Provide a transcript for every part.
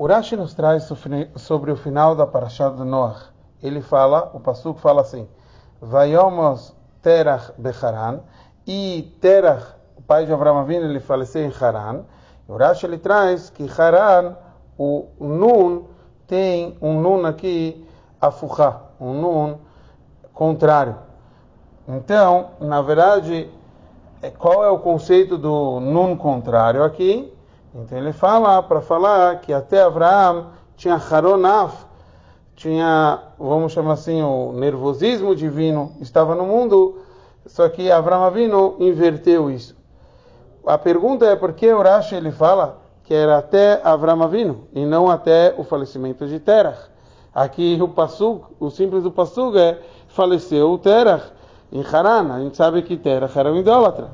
O Rashi nos traz sobre o final da Parashat de Noach. Ele fala, o Pasuk fala assim, Vayomos Terach Becharan, e Terach, o pai de Abraão Avinu, ele faleceu em Haran. O Rashi ele traz que Haran, o Nun, tem um Nun aqui, Afuchá, um Nun contrário. Então, na verdade, é, qual é o conceito do Nun contrário aqui? Então ele fala para falar que até Abraão tinha Haronaf, tinha, vamos chamar assim, o nervosismo divino estava no mundo, só que Abraão Avino inverteu isso. A pergunta é por que o Rashi ele fala que era até Abraão Avino e não até o falecimento de Terach. Aqui o Passug, o simples do Passug é faleceu Terach em Haran. A gente sabe que Terach era um idólatra.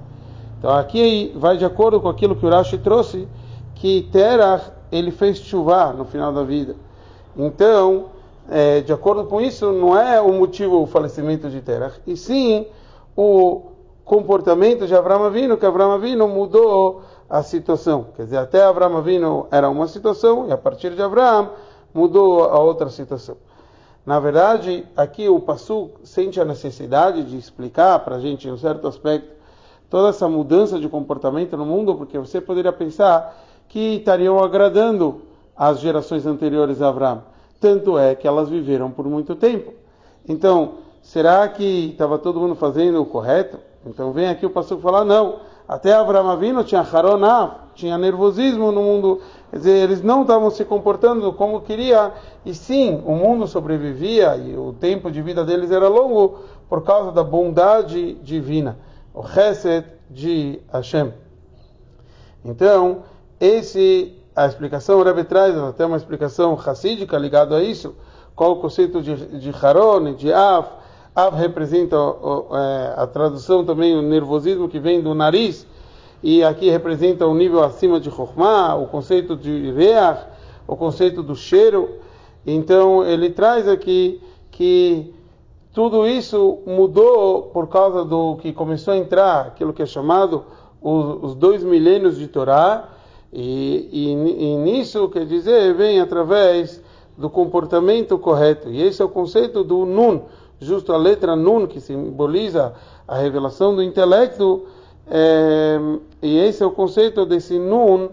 Então aqui vai de acordo com aquilo que o Rashi trouxe, que Terach ele fez chuva no final da vida. Então, é, de acordo com isso, não é o motivo o falecimento de Terach, e sim o comportamento de Abraão Avino, que Abraão Avino mudou a situação. Quer dizer, até Abraão Avino era uma situação, e a partir de Abraão mudou a outra situação. Na verdade, aqui o Passu sente a necessidade de explicar para a gente, em um certo aspecto, toda essa mudança de comportamento no mundo, porque você poderia pensar que estariam agradando as gerações anteriores a Abraão. Tanto é que elas viveram por muito tempo. Então, será que estava todo mundo fazendo o correto? Então vem aqui o pastor falar, não, até Abraão Avino tinha haroná, tinha nervosismo no mundo, quer dizer, eles não estavam se comportando como queria, e sim, o mundo sobrevivia e o tempo de vida deles era longo por causa da bondade divina, o Chesed de Hashem. Então, esse, a explicação o Rebbe traz, até uma explicação racídica ligada a isso, qual o conceito de, de Haron, de Av, Av representa é, a tradução também, o nervosismo que vem do nariz, e aqui representa o um nível acima de Chokhmah, o conceito de Reach, o conceito do cheiro. Então ele traz aqui que tudo isso mudou por causa do que começou a entrar, aquilo que é chamado os, os dois milênios de Torá, e, e, e, nisso, quer dizer, vem através do comportamento correto. E esse é o conceito do Nun, justo a letra Nun, que simboliza a revelação do intelecto. É, e esse é o conceito desse Nun,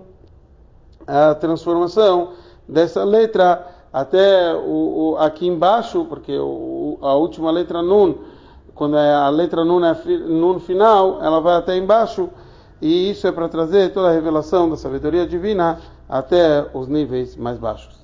a transformação dessa letra até o, o, aqui embaixo, porque o, a última letra Nun, quando é a letra Nun é Nun final, ela vai até embaixo e isso é para trazer toda a revelação da sabedoria divina até os níveis mais baixos.